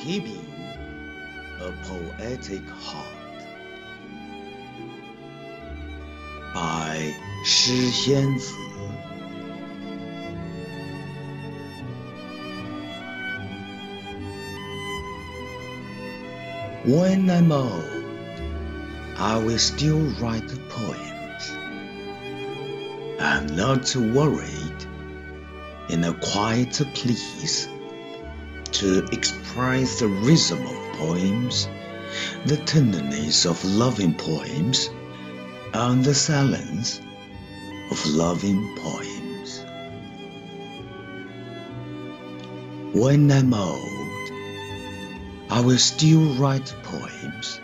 keeping a poetic heart by 诗仙子 When I'm old, I will still write poems. I'm not worried in a quiet place to express the rhythm of poems, the tenderness of loving poems, and the silence of loving poems. When I'm old, I will still write poems.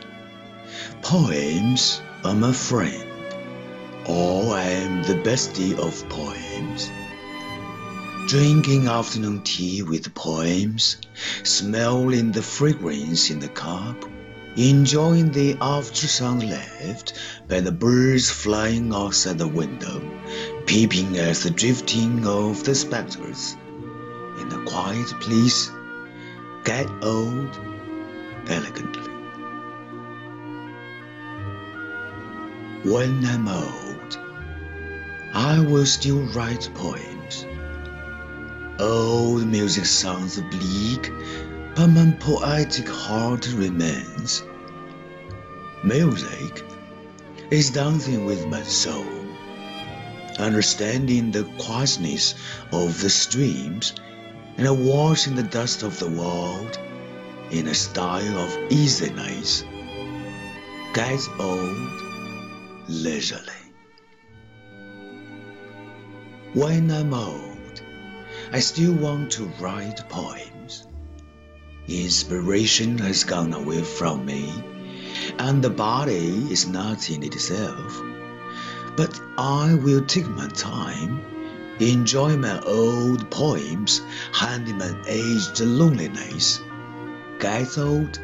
Poems are my friend, or I am the bestie of poems. Drinking afternoon tea with poems, smelling the fragrance in the cup, enjoying the after sun left by the birds flying outside the window, peeping at the drifting of the spectres in a quiet place, get old elegantly. When I'm old, I will still write poems. Old music sounds bleak, but my poetic heart remains. Music is dancing with my soul, understanding the quietness of the streams and washing the dust of the world in a style of easiness, gets old leisurely. When I'm old, I still want to write poems. Inspiration has gone away from me, and the body is not in itself. But I will take my time, enjoy my old poems, handling my aged loneliness gets old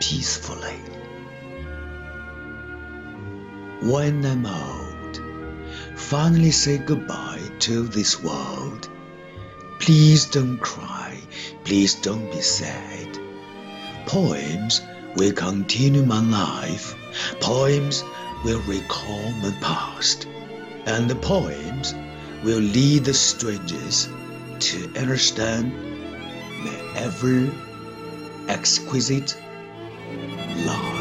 peacefully. When I'm old, finally say goodbye to this world. Please don't cry, please don't be sad. Poems will continue my life, poems will recall my past, and the poems will lead the strangers to understand my ever exquisite love.